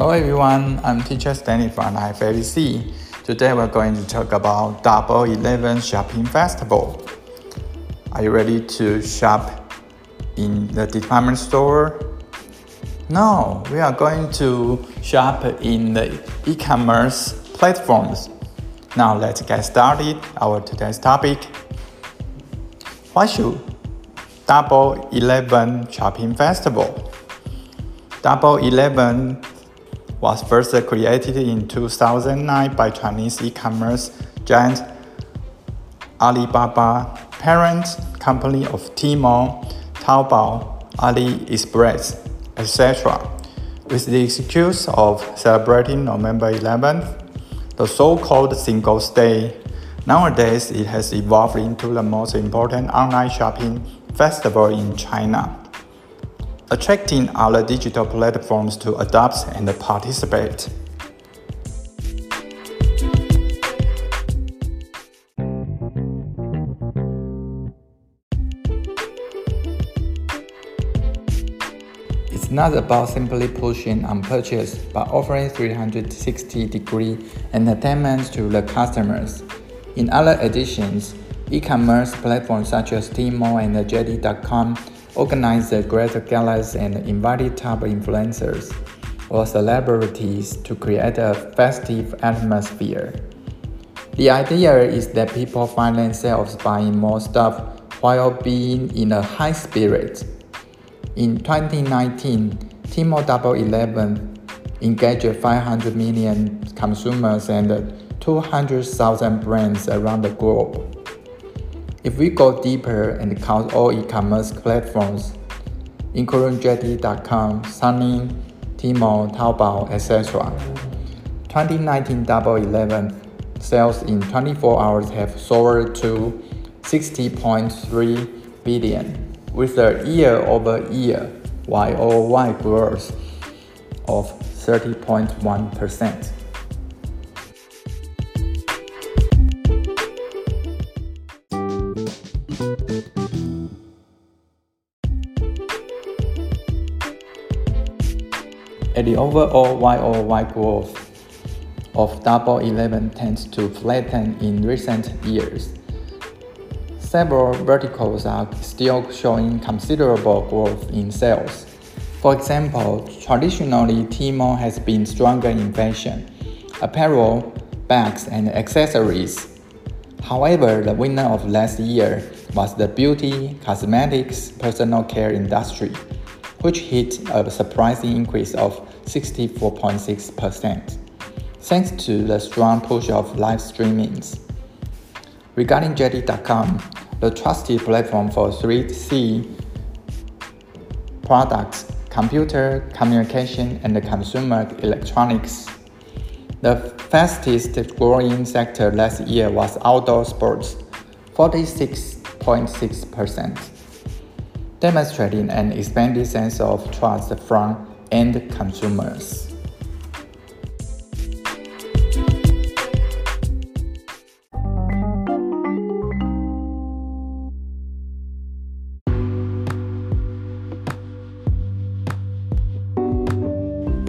Hello everyone, I'm teacher Stanley from IFABC. Today we're going to talk about Double Eleven Shopping Festival. Are you ready to shop in the department store? No, we are going to shop in the e-commerce platforms. Now let's get started. Our today's topic. Why should Double Eleven Shopping Festival? Double Eleven was first created in 2009 by Chinese e-commerce giant Alibaba, parent company of Tmall, Taobao, AliExpress, etc. With the excuse of celebrating November 11th, the so-called Singles Day, nowadays it has evolved into the most important online shopping festival in China attracting other digital platforms to adopt and participate. It's not about simply pushing on purchase, but offering 360 degree entertainment to the customers. In other editions, e-commerce platforms such as Tmall and JD.com organized great galas and invited top influencers or celebrities to create a festive atmosphere. The idea is that people find themselves buying more stuff while being in a high spirit. In 2019, Tmall Double Eleven engaged 500 million consumers and 200,000 brands around the globe. If we go deeper and count all e-commerce platforms, including JD.com, Suning, Tmall, Taobao, etc., 2019 Double Eleven sales in 24 hours have soared to 60.3 billion, with a year-over-year YOY growth of 30.1%. The overall YOY growth of Double Eleven tends to flatten in recent years. Several verticals are still showing considerable growth in sales. For example, traditionally Tmall has been stronger in fashion, apparel, bags, and accessories. However, the winner of last year was the beauty, cosmetics, personal care industry, which hit a surprising increase of 64.6%, thanks to the strong push of live streamings. Regarding JD.com, the trusted platform for 3C products, computer, communication, and consumer electronics. The fastest growing sector last year was outdoor sports, 46 0.6%, demonstrating an expanded sense of trust from end consumers.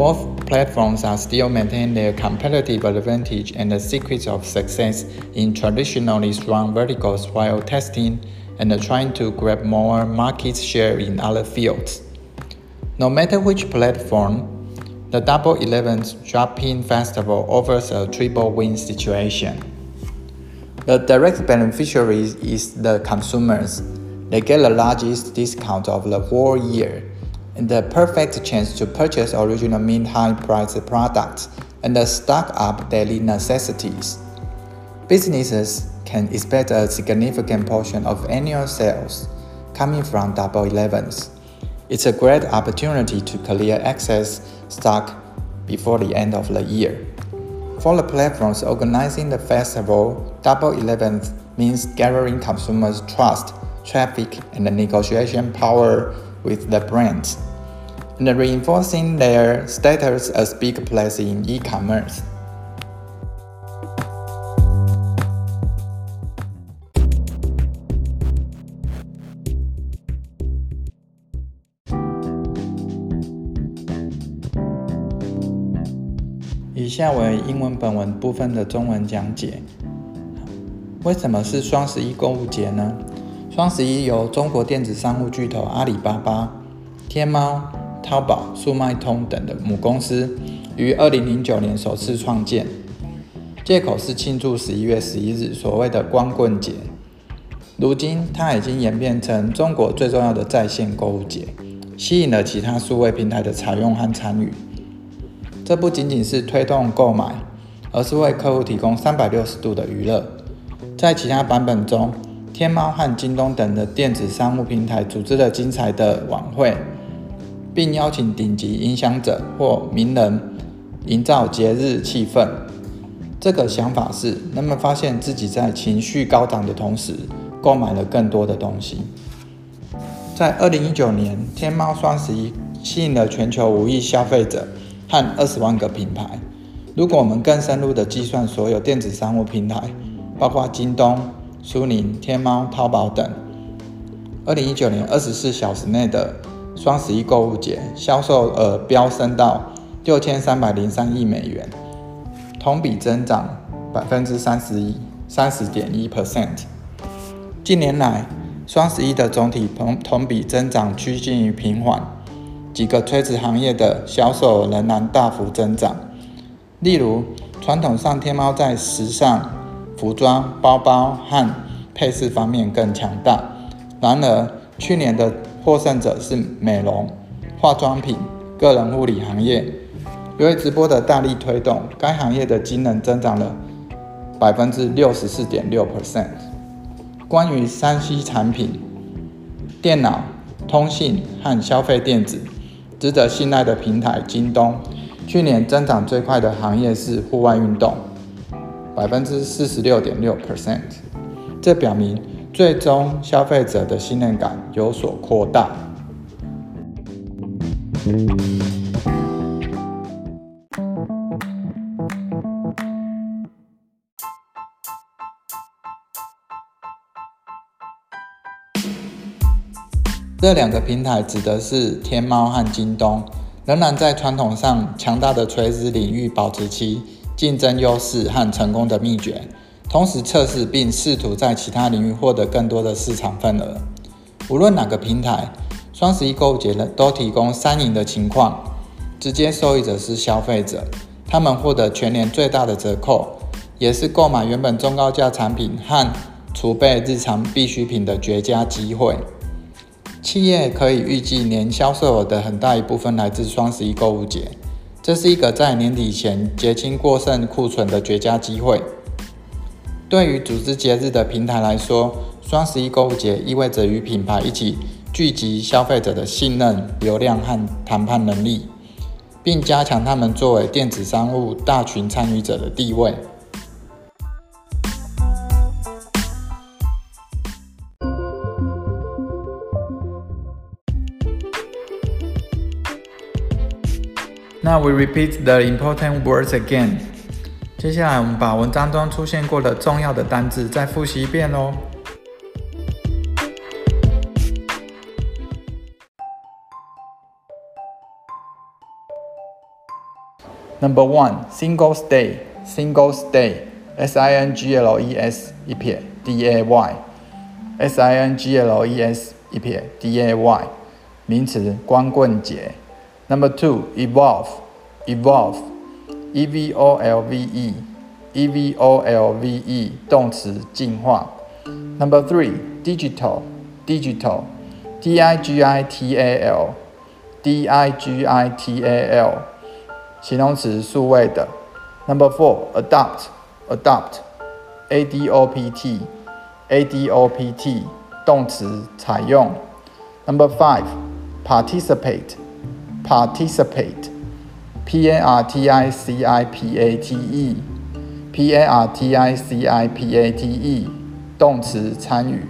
Both platforms are still maintaining their competitive advantage and the secrets of success in traditionally strong verticals while testing and trying to grab more market share in other fields. No matter which platform, the Double Eleven Shopping Festival offers a triple win situation. The direct beneficiary is the consumers. They get the largest discount of the whole year and the perfect chance to purchase original mid high priced products and stock up daily necessities. Businesses can expect a significant portion of annual sales coming from Double Elevens. It's a great opportunity to clear excess stock before the end of the year. For the platforms organizing the festival, Double Eleven means gathering consumers' trust, traffic, and negotiation power with the brands, and reinforcing their status as big players in e-commerce. 下为英文本文部分的中文讲解。为什么是双十一购物节呢？双十一由中国电子商务巨头阿里巴巴、天猫、淘宝、速卖通等的母公司于二零零九年首次创建，借口是庆祝十一月十一日所谓的光棍节。如今，它已经演变成中国最重要的在线购物节，吸引了其他数位平台的采用和参与。这不仅仅是推动购买，而是为客户提供三百六十度的娱乐。在其他版本中，天猫和京东等的电子商务平台组织了精彩的晚会，并邀请顶级影响者或名人，营造节日气氛。这个想法是，人们发现自己在情绪高涨的同时。购买了更多的东西。在二零一九年，天猫双十一吸引了全球五亿消费者和二十万个品牌。如果我们更深入的计算所有电子商务平台，包括京东、苏宁、天猫、淘宝等，二零一九年二十四小时内的双十一购物节销售额飙升到六千三百零三亿美元，同比增长百分之三十一三十点一 percent。近年来，双十一的总体同同比增长趋近于平缓，几个垂直行业的销售仍然大幅增长。例如，传统上天猫在时尚、服装、包包和配饰方面更强大。然而，去年的获胜者是美容、化妆品、个人护理行业。由于直播的大力推动，该行业的惊人增长了百分之六十四点六 percent。关于三 C 产品、电脑、通信和消费电子值得信赖的平台，京东去年增长最快的行业是户外运动，百分之四十六点六 percent。这表明最终消费者的信任感有所扩大。这两个平台指的是天猫和京东，仍然在传统上强大的垂直领域保持其竞争优势和成功的秘诀，同时测试并试图在其他领域获得更多的市场份额。无论哪个平台，双十一购物节呢都提供三赢的情况，直接受益者是消费者，他们获得全年最大的折扣，也是购买原本中高价产品和储备日常必需品的绝佳机会。企业可以预计年销售额的很大一部分来自双十一购物节，这是一个在年底前结清过剩库存的绝佳机会。对于组织节日的平台来说，双十一购物节意味着与品牌一起聚集消费者的信任、流量和谈判能力，并加强他们作为电子商务大群参与者的地位。那 we repeat the important words again. 接下来我们把文章中出现过的重要的单字再复习一遍喽。Number one, single stay, single stay, S-I-N-G-L-E-S 一撇 D A Y, S I N G L E S 一撇 D A Y，名词，光棍节。Number two, evolve, evolve, e v o l v e, e v o l v e 动词进化。Number three, digital, digital, d i g i t a l, d i g i t a l 形容词数位的。Number four, adopt, adopt, a d o p t, a d o p t 动词采用。Number five, participate Participate, p a r t i c i p a t e, p a r t i c i p a t e，动词参与。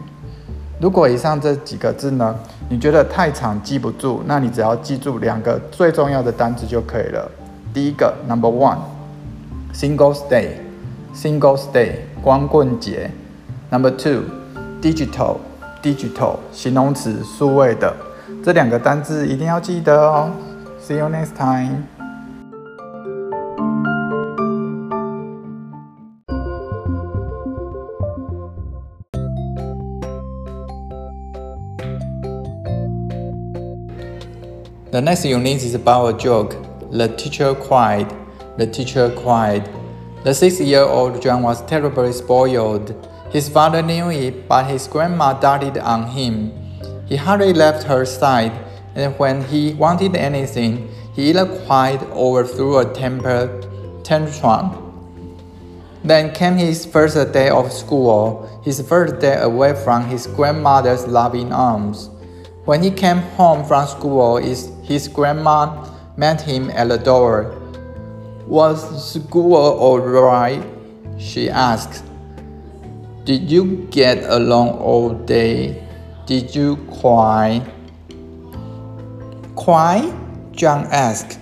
如果以上这几个字呢，你觉得太长记不住，那你只要记住两个最重要的单词就可以了。第一个，Number one，Singles Day，Singles Day，光棍节。Number two，Digital，Digital，形容词，数位的。这两个单字一定要记得哦。See you next time. The next unit is about a joke. The teacher cried. The teacher cried. The six-year-old John was terribly spoiled. His father knew it, but his grandma doted on him. He hardly left her side, and when he wanted anything, he either cried or threw a temper tantrum. Then came his first day of school, his first day away from his grandmother's loving arms. When he came home from school, his grandma met him at the door. Was school alright? she asked. Did you get along all day? Did you cry? Cry? John asked.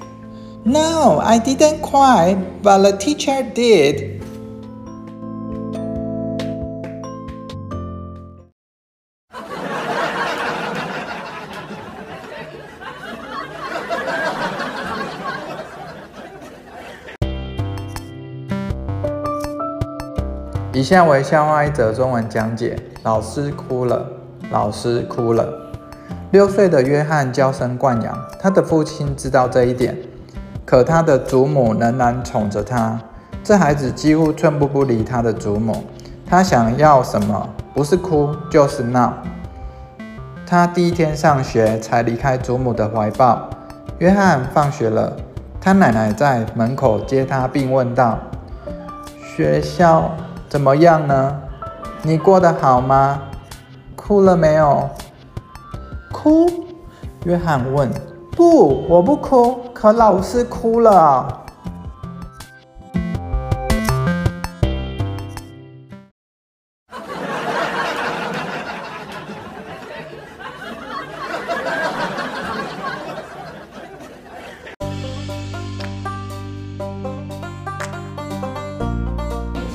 No, I didn't cry, but the teacher did. 以下为笑话一则中文讲解。老师哭了，老师哭了。六岁的约翰娇生惯养，他的父亲知道这一点，可他的祖母仍然宠着他。这孩子几乎寸步不离他的祖母。他想要什么？不是哭就是闹。他第一天上学才离开祖母的怀抱。约翰放学了，他奶奶在门口接他，并问道：“学校？”怎么样呢？你过得好吗？哭了没有？哭？约翰问。不，我不哭，可老师哭了。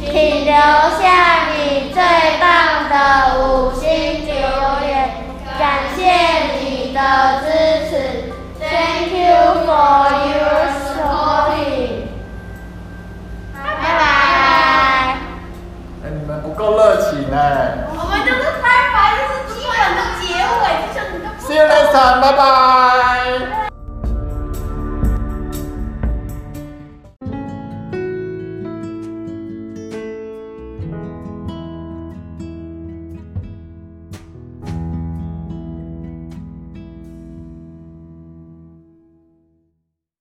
请留的支持，Thank you for your supporting.。拜拜。哎，你们不够热情哎。我们就是拜拜，就是基本的结尾，就像你的。See you next time，拜拜。